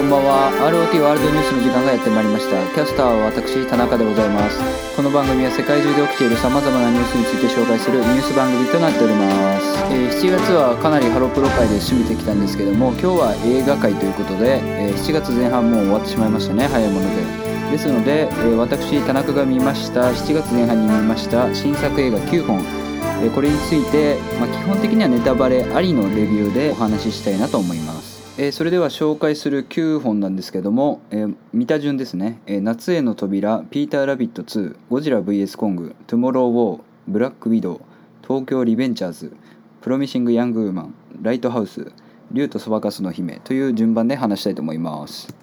こんばんは。ROT ワールドニュースの時間がやってまいりました。キャスターは私田中でございます。この番組は世界中で起きている様々なニュースについて紹介するニュース番組となっております、えー7月はかなりハロプロ界で締めてきたんですけども今日は映画界ということで、えー7月前半もう終わってしまいましたね。早いもので。ですので、えー私田中が見ました。7月前半に見ました。新作映画9本。えこれについて、まあ、基本的にはネタバレありのレビューでお話ししたいなと思います、えそれでは紹介する9本なんですけども、えー見た順ですね、えー夏への扉」「ピーター・ラビット2」「ゴジラ VS コング」「トゥモロー・ウォー」「ブラック・ウィドウ」「東京リベンジャーズ」「プロミシング・ヤング・ウーマン」「ライトハウス」「竜とそばかすの姫」という順番で話したいと思います。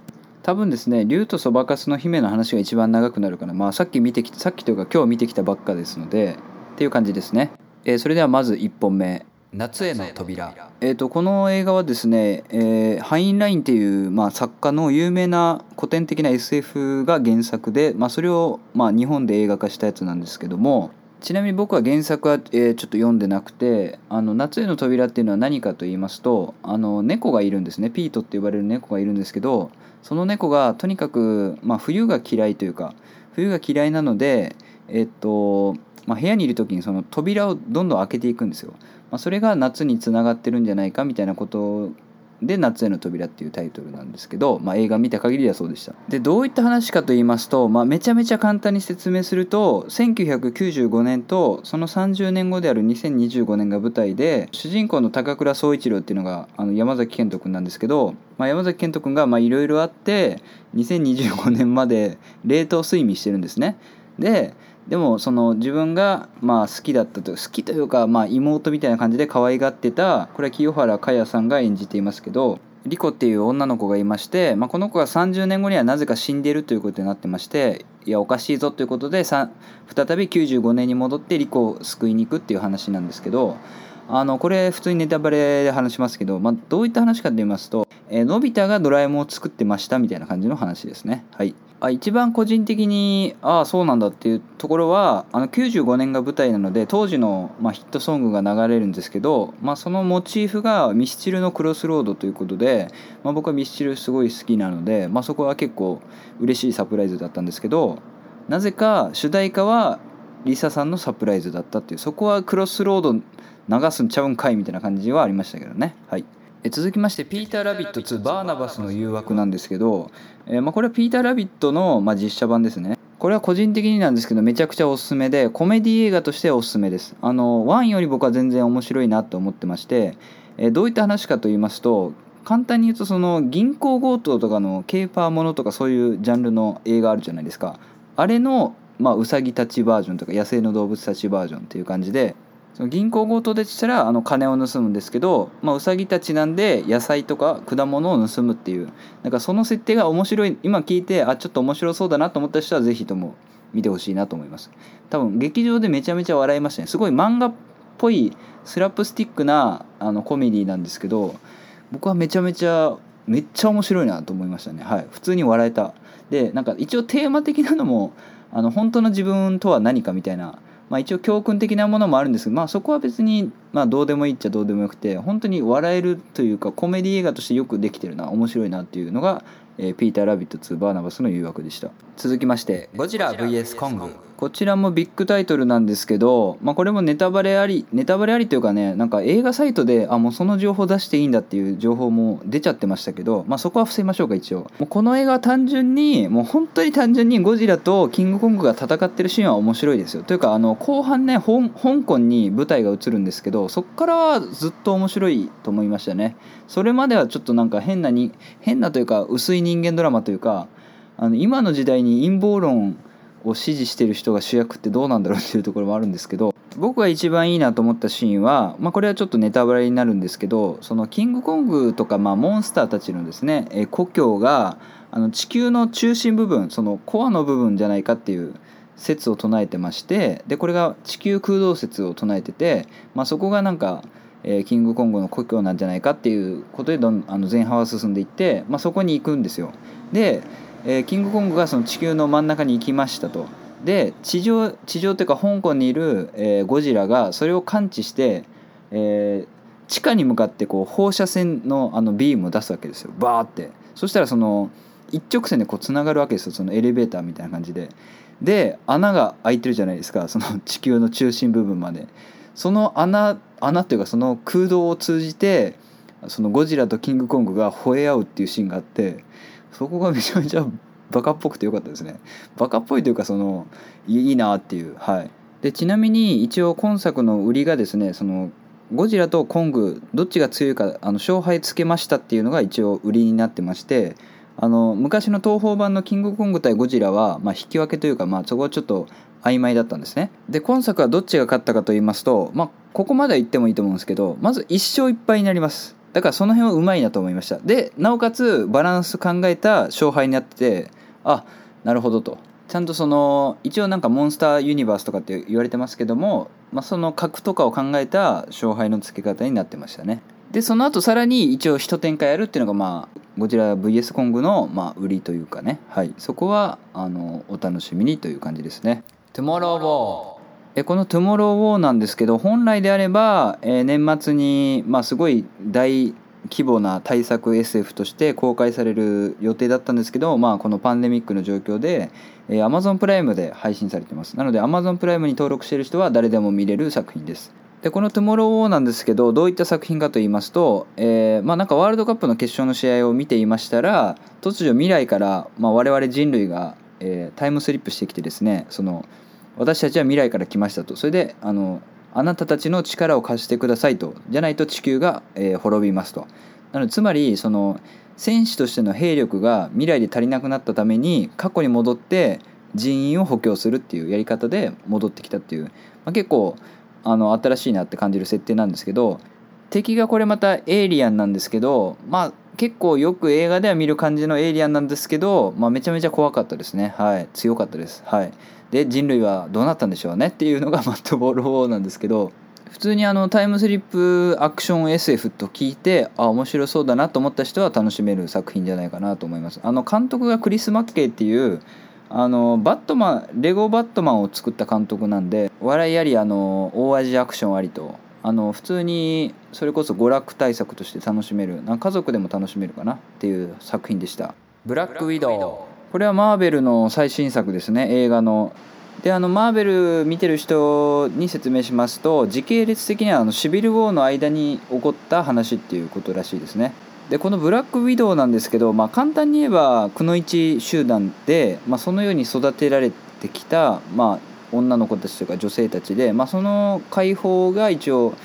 多分ですね竜とそばかすの姫の話が一番長くなるかな。まあさっき見てきたさっきというか今日見てきたばっかですのでっていう感じですね、えーそれではまず1本目。夏への扉えー、とこの映画はですね、えーハインラインっていう、まあ、作家の有名な古典的な SF が原作で、まあ、それを、まあ、日本で映画化したやつなんですけどもちなみに僕は原作は、えーちょっと読んでなくて「あの夏への扉」っていうのは何かと言いますとあの猫がいるんですねピートって呼ばれる猫がいるんですけどその猫がとにかく、まあ、冬が嫌いというか冬が嫌いなのでえっと、まあ、部屋にいる時にその扉をどんどん開けていくんですよ。まあ、それが夏につながってるんじゃないかみたいなことで「夏への扉」っていうタイトルなんですけど、まあ、映画見た限りはそうでした。でどういった話かと言いますと、まあ、めちゃめちゃ簡単に説明すると1995年とその30年後である2025年が舞台で主人公の高倉総一郎っていうのがあの山崎賢人君なんですけど、まあ、山崎賢人君がいろいろあって2025年まで冷凍睡眠してるんですね。ででもその自分がまあ好きだったと好きというかまあ妹みたいな感じで可愛がってたこれは清原果耶さんが演じていますけどリコっていう女の子がいまして、まあ、この子が30年後にはなぜか死んでるということになってましていやおかしいぞということで再び95年に戻ってリコを救いに行くっていう話なんですけどあのこれ普通にネタバレで話しますけど、まあ、どういった話かと言いますと、えーのび太がドラえもんを作ってましたみたいな感じの話ですね。はいあ一番個人的にああそうなんだっていうところはあの95年が舞台なので当時の、まあ、ヒットソングが流れるんですけど、まあ、そのモチーフがミスチルの「クロスロード」ということで、まあ、僕はミスチルすごい好きなので、まあ、そこは結構嬉しいサプライズだったんですけどなぜか主題歌はリサさんのサプライズだったっていうそこはクロスロード流すんちゃうんかいみたいな感じはありましたけどね。はい。続きまして「ピーター・ラビット2バーナバスの誘惑」なんですけど、えーまあ、これはピーター・ラビットの、まあ、実写版ですね。これは個人的になんですけどめちゃくちゃおすすめでコメディ映画としておすすめです。あの1より僕は全然面白いなと思ってまして、えーどういった話かと言いますと簡単に言うとその銀行強盗とかのケーパーものとかそういうジャンルの映画あるじゃないですか。あれの、まあ、ウサギたちバージョンとか野生の動物たちバージョンっていう感じでその銀行強盗でしたらあの金を盗むんですけど、まあ、ウサギたちなんで野菜とか果物を盗むっていうなんかその設定が面白い今聞いてあちょっと面白そうだなと思った人はぜひとも見てほしいなと思います。多分劇場でめちゃめちゃ笑いましたね。すごい漫画っぽいスラップスティックなあのコメディなんですけど僕はめちゃめちゃめっちゃ面白いなと思いましたね。はい。普通に笑えた。でなんか一応テーマ的なのもあの本当の自分とは何かみたいなまあ、一応教訓的なものもあるんですけど、まあ、そこは別に、まあ、どうでもいいっちゃどうでもよくて本当に笑えるというかコメディ映画としてよくできてるな面白いなっていうのが、えーピーター・ラビット2バーナバスの誘惑でした。続きまして「ゴジラ VS コング」こちらもビッグタイトルなんですけど、まあ、これもネタバレありネタバレありというかねなんか映画サイトであもうその情報出していいんだっていう情報も出ちゃってましたけど、まあ、そこは伏せましょうか一応。もうこの映画は単純にもう本当に単純にゴジラとキングコングが戦ってるシーンは面白いですよ。というかあの後半ね香港に舞台が映るんですけどそっからはずっと面白いと思いましたね。それまではちょっとなんか変なに変なというか薄い人間ドラマというかあの今の時代に陰謀論を支持してる人が主役ってどうなんだろうっていうところもあるんですけど僕が一番いいなと思ったシーンは、まあ、これはちょっとネタバレになるんですけどそのキングコングとか、まあ、モンスターたちのですねえ故郷があの地球の中心部分そのコアの部分じゃないかっていう説を唱えてましてでこれが地球空洞説を唱えてて、まあ、そこがなんか、えキングコングの故郷なんじゃないかっていうことでどんあの前半は進んでいって、まあ、そこに行くんですよ。で、えーキングコングがその地球の真ん中に行きましたと。で地上地上というか香港にいる、えーゴジラがそれを感知して、えー地下に向かってこう放射線のあのビームを出すわけですよ。バーって。そしたらその一直線でこうつながるわけですよ。そのエレベーターみたいな感じで。で穴が開いてるじゃないですか。その地球の中心部分まで。その穴穴っていうかその空洞を通じてそのゴジラとキングコングが吠え合うっていうシーンがあってそこがめちゃめちゃバカっぽくてよかったですね。バカっぽいというかそのいいなっていう。はい。でちなみに一応今作の売りがですねそのゴジラとコングどっちが強いかあの勝敗つけましたっていうのが一応売りになってましてあの昔の東宝版の「キングコング対ゴジラは」まあ、引き分けというか、まあ、そこはちょっと曖昧だったんですね。で今作はどっちが勝ったかと言いますと、まあ、ここまでは言ってもいいと思うんですけどまず1勝1敗になります。だからその辺はうまいなと思いました。でなおかつバランス考えた勝敗になっててあなるほどと。ちゃんとその一応なんかモンスターユニバースとかって言われてますけども、まあ、その格とかを考えた勝敗の付け方になってましたね。でその後さらに一応一展開やるっていうのがまあゴジラ VS コングのまあ売りというかね。はい。そこはあのお楽しみにという感じですね。トゥモローウォーこの「トゥモローウォー」なんですけど本来であれば、えー、年末に、まあ、すごい大規模な対策 SF として公開される予定だったんですけど、まあ、このパンデミックの状況で、えー、Amazon プライムで配信されてます。なので Amazon プライムに登録している人は誰でも見れる作品です。でこの「トゥモロー・ウォー」なんですけどどういった作品かと言いますと、えー、まあなんかワールドカップの決勝の試合を見ていましたら突如未来から、まあ、我々人類が、えー、タイムスリップしてきてですねその私たちは未来から来ましたと。それであのあなたたちの力を貸してくださいと。じゃないと地球が、えー、滅びますと。なのでつまりその戦士としての兵力が未来で足りなくなったために過去に戻って人員を補強するっていうやり方で戻ってきたっていう、まあ、結構あの新しいなって感じる設定なんですけど敵がこれまたエイリアンなんですけどまあ結構よく映画では見る感じのエイリアンなんですけど、まあ、めちゃめちゃ怖かったですね。はい。強かったです。はい。で人類はどうなったんでしょうねっていうのがマットボール4なんですけど普通にあのタイムスリップアクション SF と聞いてあ面白そうだなと思った人は楽しめる作品じゃないかなと思います。あの監督がクリス・マッケイっていうあのバットマンレゴバットマンを作った監督なんで笑いありあの大味アクションありとあの普通にそれこそ娯楽対策として楽しめるな家族でも楽しめるかなっていう作品でした「ブラックウィドウ」これはマーベルの最新作ですね。映画の。であのマーベル見てる人に説明しますと時系列的にはあのシビル・ウォーの間に起こった話っていうことらしいですね。でこのブラックウィドウなんですけど、まあ、簡単に言えばくの一集団で、まあ、そのように育てられてきた、まあ、女の子たちとか女性たちで、まあ、その解放が一応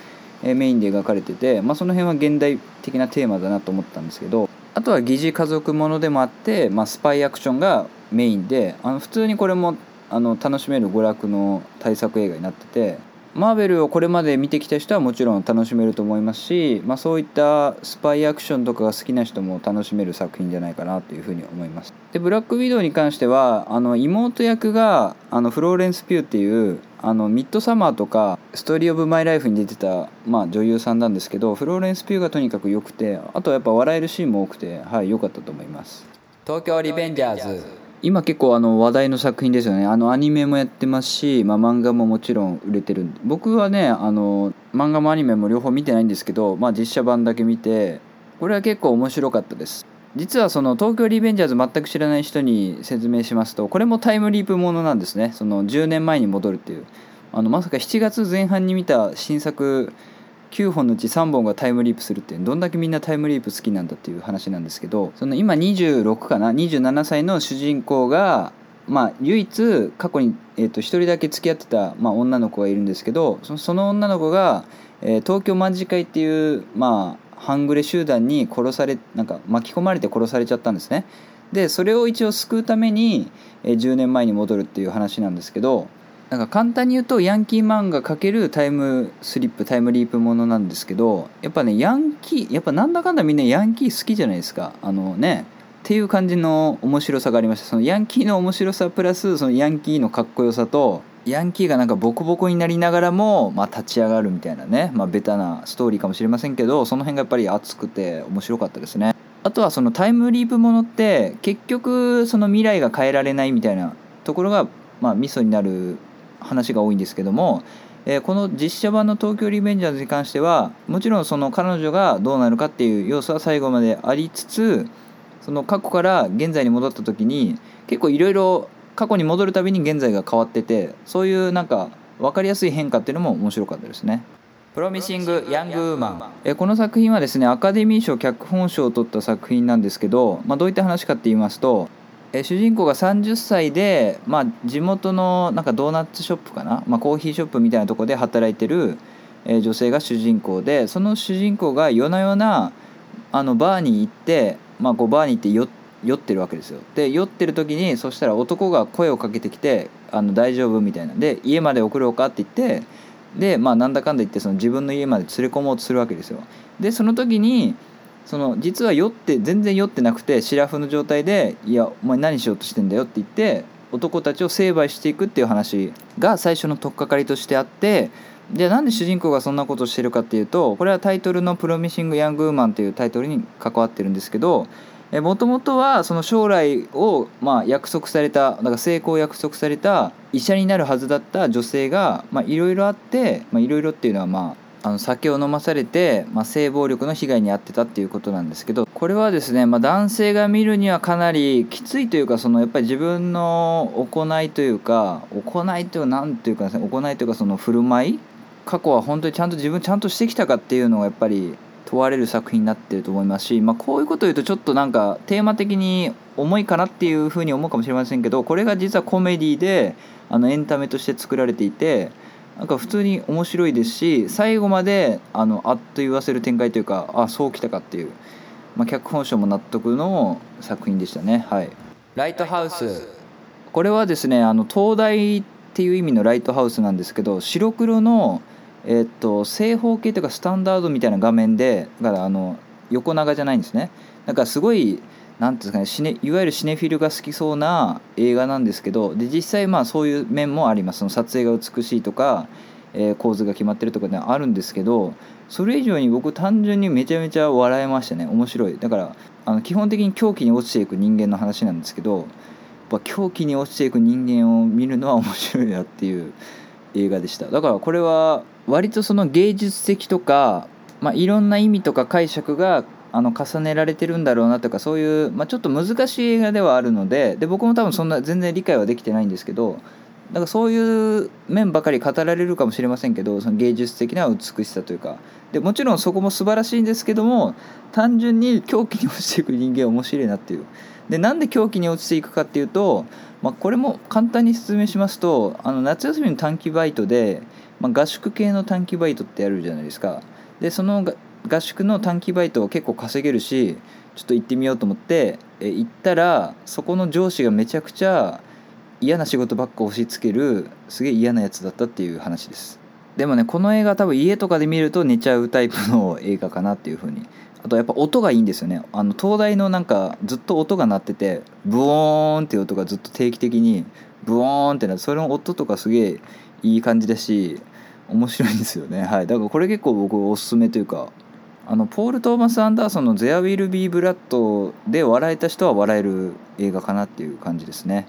メインで描かれてて、まあ、その辺は現代的なテーマだなと思ったんですけどあとは疑似家族ものでもあって、まあ、スパイアクションがメインであの普通にこれもあの楽しめる娯楽の対策映画になっててマーベルをこれまで見てきた人はもちろん楽しめると思いますし、まあ、そういったスパイアクションとかが好きな人も楽しめる作品じゃないかなというふうに思います。でブラックウィドウに関してはあの妹役があのフローレンス・ピューっていうあのミッドサマーとかストーリー・オブ・マイ・ライフに出てた、まあ、女優さんなんですけどフローレンス・ピューがとにかく良くてあとはやっぱ笑えるシーンも多くてはい良かったと思います。東京リベンジャーズ。今結構あの話題の作品ですよね。あのアニメもやってますし、まあ、漫画ももちろん売れてるんで。僕はねあの漫画もアニメも両方見てないんですけど、まあ、実写版だけ見てこれは結構面白かったです。実はその東京リベンジャーズ全く知らない人に説明しますとこれもタイムリープものなんですね。その10年前に戻るっていう。あのまさか7月前半に見た新作9本のうち3本がタイムリープするってどんだけみんなタイムリープ好きなんだっていう話なんですけどその今26かな？27歳の主人公がまあ唯一過去に、えー、と1人だけ付き合ってた、まあ、女の子がいるんですけどその女の子が、えー、東京卍会っていうまあ半グレ集団に殺されなんか巻き込まれて殺されちゃったんですね。でそれを一応救うために、えー、10年前に戻るっていう話なんですけどなんか簡単に言うとヤンキー漫画×タイムスリップタイムリープものなんですけどやっぱねヤンキーやっぱなんだかんだみんなヤンキー好きじゃないですか。あのねっていう感じの面白さがありましたそのヤンキーの面白さプラスそのヤンキーのかっこよさとヤンキーがなんかボコボコになりながらも、まあ、立ち上がるみたいなね、まあ、ベタなストーリーかもしれませんけどその辺がやっぱり熱くて面白かったですね。あとはそのタイムリープものって結局その未来が変えられないみたいなところがまあミソになる話が多いんですけども、えー、この実写版の「東京リベンジャーズ」に関してはもちろんその彼女がどうなるかっていう要素は最後までありつつその過去から現在に戻った時に結構いろいろ過去に戻るたびに現在が変わっててそういうなんか分かりやすい変化っていうのも面白かったですね。プロミシング・ヤング・ウーマンえこの作品はですねアカデミー賞脚本賞を取った作品なんですけど、まあ、どういった話かって言いますとえ主人公が30歳で、まあ、地元のなんかドーナツショップかな、まあ、コーヒーショップみたいなとこで働いてる、え女性が主人公でその主人公が夜な夜なあのバーに行って、まあ、こうバーに行って酔ってるわけですよ。で酔ってる時にそしたら男が声をかけてきて「あの大丈夫?」みたいな。で家まで送ろうかって言ってでまあなんだかんだ言ってその自分の家まで連れ込もうとするわけですよ。でその時にその実は酔って全然酔ってなくてシラフの状態で「いやお前何しようとしてんだよ」って言って男たちを成敗していくっていう話が最初の取っかかりとしてあってでなんで主人公がそんなことをしてるかっていうとこれはタイトルの「プロミシング・ヤング・ウーマン」っていうタイトルに関わってるんですけどもともとはその将来をまあ約束されただか成功を約束された医者になるはずだった女性がいろいろあっていろいろっていうのはまああの酒を飲まされて、まあ、性暴力の被害に遭ってたっていうことなんですけどこれはですね、まあ、男性が見るにはかなりきついというかそのやっぱり自分の行いというか行いというか何ていうか、ね、行いというかその振る舞い過去は本当にちゃんと自分ちゃんとしてきたかっていうのがやっぱり問われる作品になってると思いますし、まあ、こういうことを言うとちょっとなんかテーマ的に重いかなっていうふうに思うかもしれませんけどこれが実はコメディであのエンタメとして作られていてなんか普通に面白いですし最後まであのあっと言わせる展開というかあそうきたかっていう、まあ、脚本賞も納得の作品でしたね。はい、ライトハウス。これはですねあの東大っていう意味のライトハウスなんですけど白黒のえっと正方形というかスタンダードみたいな画面でだからあの横長じゃないんですね。だからすごい何ていうんですかねいわゆるシネフィルが好きそうな映画なんですけどで実際まあそういう面もあります。その撮影が美しいとか、えー、構図が決まってるとかねあるんですけどそれ以上に僕単純にめちゃめちゃ笑えましたね。面白い。だからあの基本的に狂気に落ちていく人間の話なんですけどやっぱ狂気に落ちていく人間を見るのは面白いなっていう映画でした。だからこれは割とその芸術的とか、まあ、いろんな意味とか解釈があの重ねられてるんだろうなとかそういう、まあ、ちょっと難しい映画ではあるのでで僕も多分そんな全然理解はできてないんですけどだからそういう面ばかり語られるかもしれませんけどその芸術的な美しさというか。でもちろんそこも素晴らしいんですけども単純に狂気に落ちていく人間面白いなっていう。でなんで狂気に落ちていくかっていうと、まあ、これも簡単に説明しますとあの夏休みの短期バイトで、まあ、合宿系の短期バイトってやるじゃないですか。でその合宿の短期バイトを結構稼げるしちょっと行ってみようと思って行ったらそこの上司がめちゃくちゃ嫌な仕事ばっか押し付けるすげえ嫌なやつだったっていう話です。でもねこの映画多分家とかで見ると寝ちゃうタイプの映画かなっていうふうに。あとやっぱ音がいいんですよね。あの東大のなんかずっと音が鳴っててブオーンっていう音がずっと定期的にブオーンってなってそれの音とかすげえいい感じだし面白いんですよね。はい。だからこれ結構僕おすすめというかあのポール・トーマス・アンダーソンの「ゼア・ウィル・ビー・ブラッド」で笑えた人は笑える映画かなっていう感じですね。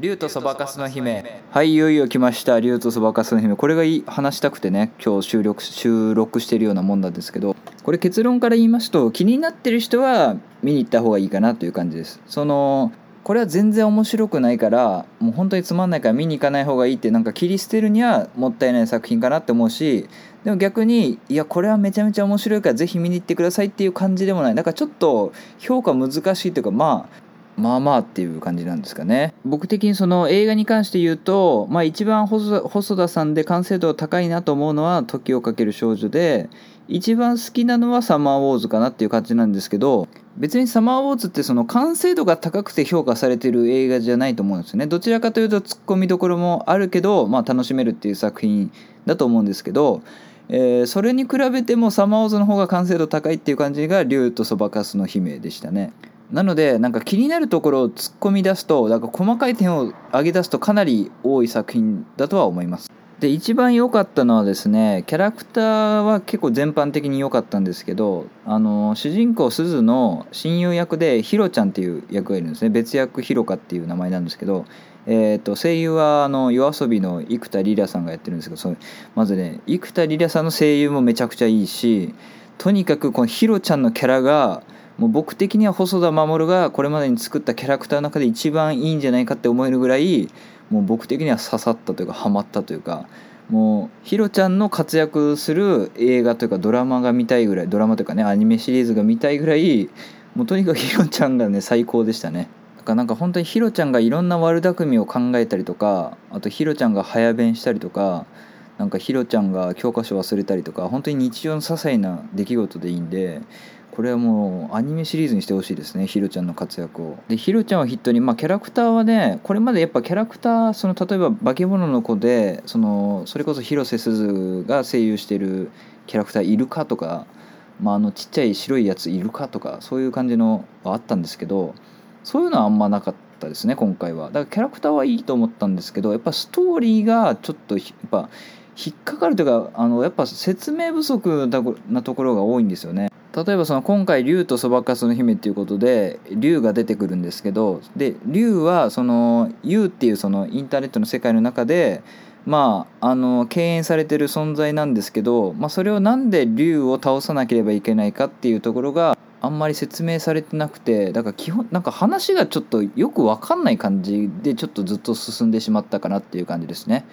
竜とそばかすの姫。はいいよいよ来ました。竜とそばかすの姫。これがいい話したくてね今日収録収録してるようなもんなんですけどこれ結論から言いますと気になってる人は見に行った方がいいかなという感じです。そのこれは全然面白くないからもう本当につまんないから見に行かない方がいいってなんか切り捨てるにはもったいない作品かなって思うしでも逆にいやこれはめちゃめちゃ面白いからぜひ見に行ってくださいっていう感じでもない。だかちょっと評価難しいというかまあまあまあっていう感じなんですかね。僕的にその映画に関して言うと、まあ、一番細田さんで完成度高いなと思うのは「時をかける少女で」一番好きなのは「サマーウォーズ」かなっていう感じなんですけど別に「サマーウォーズ」ってその完成度が高くて評価されてる映画じゃないと思うんですよね。どちらかというとツッコミどころもあるけど、まあ、楽しめるっていう作品だと思うんですけど、えー、それに比べても「サマーウォーズ」の方が完成度高いっていう感じが「竜とそばかすの姫」でしたね。なのでなんか気になるところを突っ込み出すとなんか細かい点を上げ出すとかなり多い作品だとは思います。で一番良かったのはですねキャラクターは結構全般的に良かったんですけどあの主人公すずの親友役でヒロちゃんっていう役がいるんですね別役ヒロカっていう名前なんですけど、えーと、声優はあの夜遊びの生田リラさんがやってるんですけどそれまずね生田リラさんの声優もめちゃくちゃいいしとにかくこのヒロちゃんのキャラがもう僕的には細田守がこれまでに作ったキャラクターの中で一番いいんじゃないかって思えるぐらいもう僕的には刺さったというかハマったというかもうヒロちゃんの活躍する映画というかドラマが見たいぐらいドラマというかねアニメシリーズが見たいぐらいもうとにかくヒロちゃんがね最高でしたね。かなんか本当にヒロちゃんがいろんな悪巧みを考えたりとかあとヒロちゃんが早弁したりとかなんかヒロちゃんが教科書忘れたりとか本当に日常の些細な出来事でいいんでこれはもうアニメシリーズにしてほしいですねヒロちゃんの活躍を。でヒロちゃんを筆頭にまあキャラクターはねこれまでやっぱキャラクターその例えば化け物の子でそのそれこそ広瀬すずが声優してるキャラクターいるかとか、まあ、あのちっちゃい白いやついるかとかそういう感じのはあったんですけどそういうのはあんまなかったですね今回は。だからキャラクターはいいと思ったんですけどやっぱストーリーがちょっとやっぱ引っかかるというかあのやっぱ説明不足なところが多いんですよね。例えばその今回竜とそばかすの姫っていうことで竜が出てくるんですけどで竜はその U っていうそのインターネットの世界の中でまああの敬遠されてる存在なんですけど、まあ、それをなんで竜を倒さなければいけないかっていうところがあんまり説明されてなくてだから基本なんか話がちょっとよく分かんない感じでちょっとずっと進んでしまったかなっていう感じですね。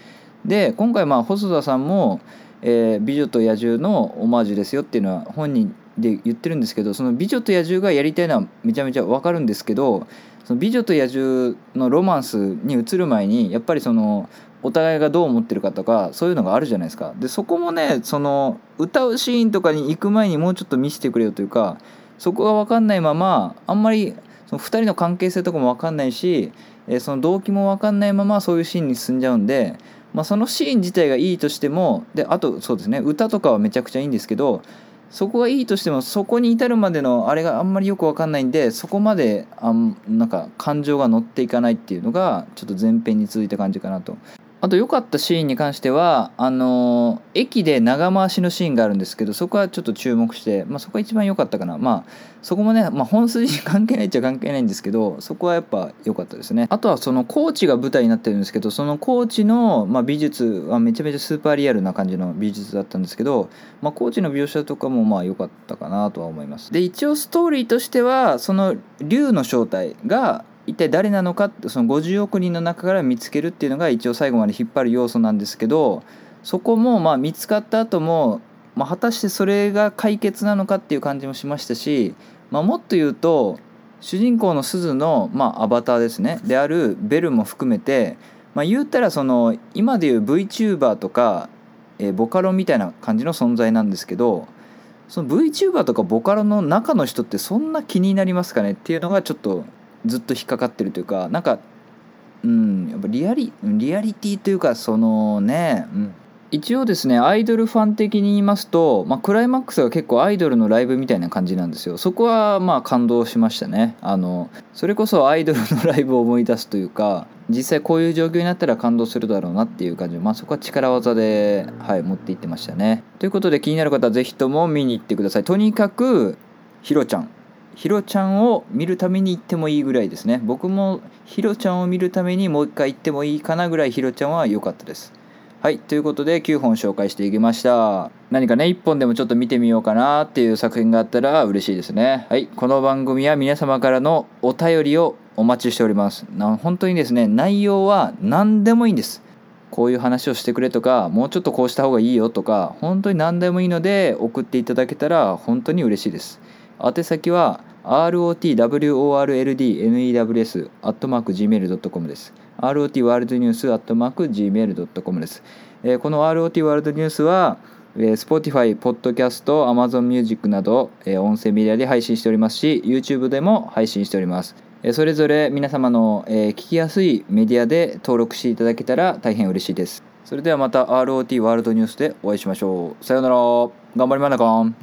で今回まあ細田さんも、えー「美女と野獣」のオマージュですよっていうのは本人で言ってるんですけどその「美女と野獣」がやりたいのはめちゃめちゃ分かるんですけどその美女と野獣のロマンスに移る前にやっぱりそのお互いがどう思ってるかとかそういうのがあるじゃないですかでそこもねその歌うシーンとかに行く前にもうちょっと見せてくれよというかそこが分かんないままあんまりその2人の関係性とかも分かんないしえその動機も分かんないままそういうシーンに進んじゃうんで、まあ、そのシーン自体がいいとしてもであとそうですね歌とかはめちゃくちゃいいんですけどそこがいいとしてもそこに至るまでのあれがあんまりよく分かんないんでそこまであんなんか感情が乗っていかないっていうのがちょっと前編に続いた感じかなと。あと良かったシーンに関してはあの駅で長回しのシーンがあるんですけどそこはちょっと注目して、まあ、そこが一番良かったかな。まあそこもね、まあ、本筋に関係ないっちゃ関係ないんですけどそこはやっぱ良かったですね。あとはその高知が舞台になってるんですけどその高知の、まあ、美術はめちゃめちゃスーパーリアルな感じの美術だったんですけど、まあ、高知の描写とかもまあ良かったかなとは思います。で一応ストーリーとしてはその竜の正体が一体誰なのかその50億人の中から見つけるっていうのが一応最後まで引っ張る要素なんですけどそこもまあ見つかった後も、まあ、果たしてそれが解決なのかっていう感じもしましたし、まあ、もっと言うと主人公の鈴の、まあ、アバターですね。であるベルも含めて、まあ、言うたらその今でいう VTuber とか、え、ボカロみたいな感じの存在なんですけどその VTuber とかボカロの中の人ってそんな気になりますかねっていうのがちょっとずっと引っかかってるというかなんかうんやっぱリアリリアリティというかそのね、うん、一応ですねアイドルファン的に言いますと、まあ、クライマックスが結構アイドルのライブみたいな感じなんですよ。そこはまあ感動しましたね。あのそれこそアイドルのライブを思い出すというか実際こういう状況になったら感動するだろうなっていう感じ。まあそこは力技で、はい、持っていってましたね。ということで気になる方は是非とも見に行ってください。とにかくひろちゃん。ひろちゃんを見るために行ってもいいぐらいですね。僕もひろちゃんを見るためにもう一回行ってもいいかなぐらいひろちゃんは良かったです。はいということで9本紹介していきました。何かね1本でもちょっと見てみようかなっていう作品があったら嬉しいですね。はいこの番組は皆様からのお便りをお待ちしております。な本当にですね内容は何でもいいんです。こういう話をしてくれとかもうちょっとこうした方がいいよとか本当に何でもいいので送っていただけたら本当に嬉しいです。宛先は rotworldnews.gmail.com です。rot ワールドニュース .gmail.com です。えー、この rot ワールドニュースは、えー、Spotify、Podcast、Amazon Music など、えー、音声メディアで配信しておりますし、YouTube でも配信しております。えー、それぞれ皆様の、えー、聞きやすいメディアで登録していただけたら大変嬉しいです。それではまた ROT ワールドニュースでお会いしましょう。さようなら。頑張りまなかん。